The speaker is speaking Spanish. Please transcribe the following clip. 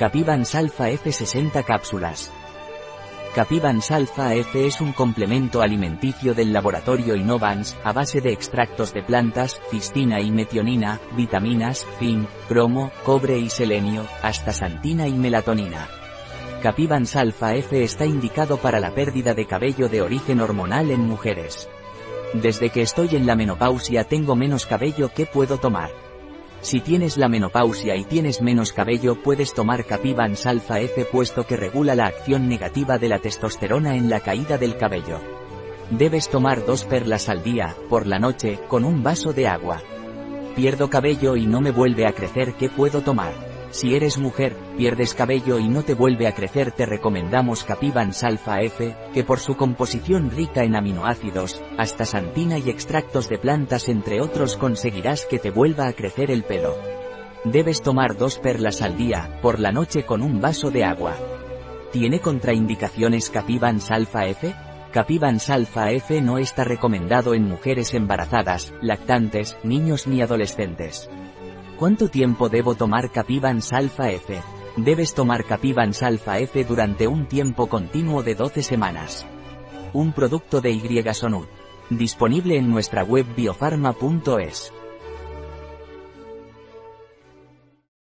Capivans Alpha F 60 cápsulas. Capivans Alpha F es un complemento alimenticio del laboratorio Innovans, a base de extractos de plantas, cistina y metionina, vitaminas, zinc, cromo, cobre y selenio, astaxantina y melatonina. Capivans Alpha F está indicado para la pérdida de cabello de origen hormonal en mujeres. Desde que estoy en la menopausia tengo menos cabello que puedo tomar. Si tienes la menopausia y tienes menos cabello puedes tomar Capivans Alpha F puesto que regula la acción negativa de la testosterona en la caída del cabello. Debes tomar dos perlas al día, por la noche, con un vaso de agua. Pierdo cabello y no me vuelve a crecer, ¿qué puedo tomar? Si eres mujer, pierdes cabello y no te vuelve a crecer te recomendamos Capivans Alpha F, que por su composición rica en aminoácidos, astaxantina y extractos de plantas entre otros conseguirás que te vuelva a crecer el pelo. Debes tomar dos perlas al día, por la noche con un vaso de agua. ¿Tiene contraindicaciones Capivans Alpha F? Capivans Alpha F no está recomendado en mujeres embarazadas, lactantes, niños ni adolescentes. ¿Cuánto tiempo debo tomar Capivans Alpha F? Debes tomar Capivans Alpha F durante un tiempo continuo de 12 semanas. Un producto de Y Disponible en nuestra web biofarma.es.